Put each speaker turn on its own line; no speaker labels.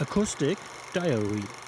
Acoustic Diary.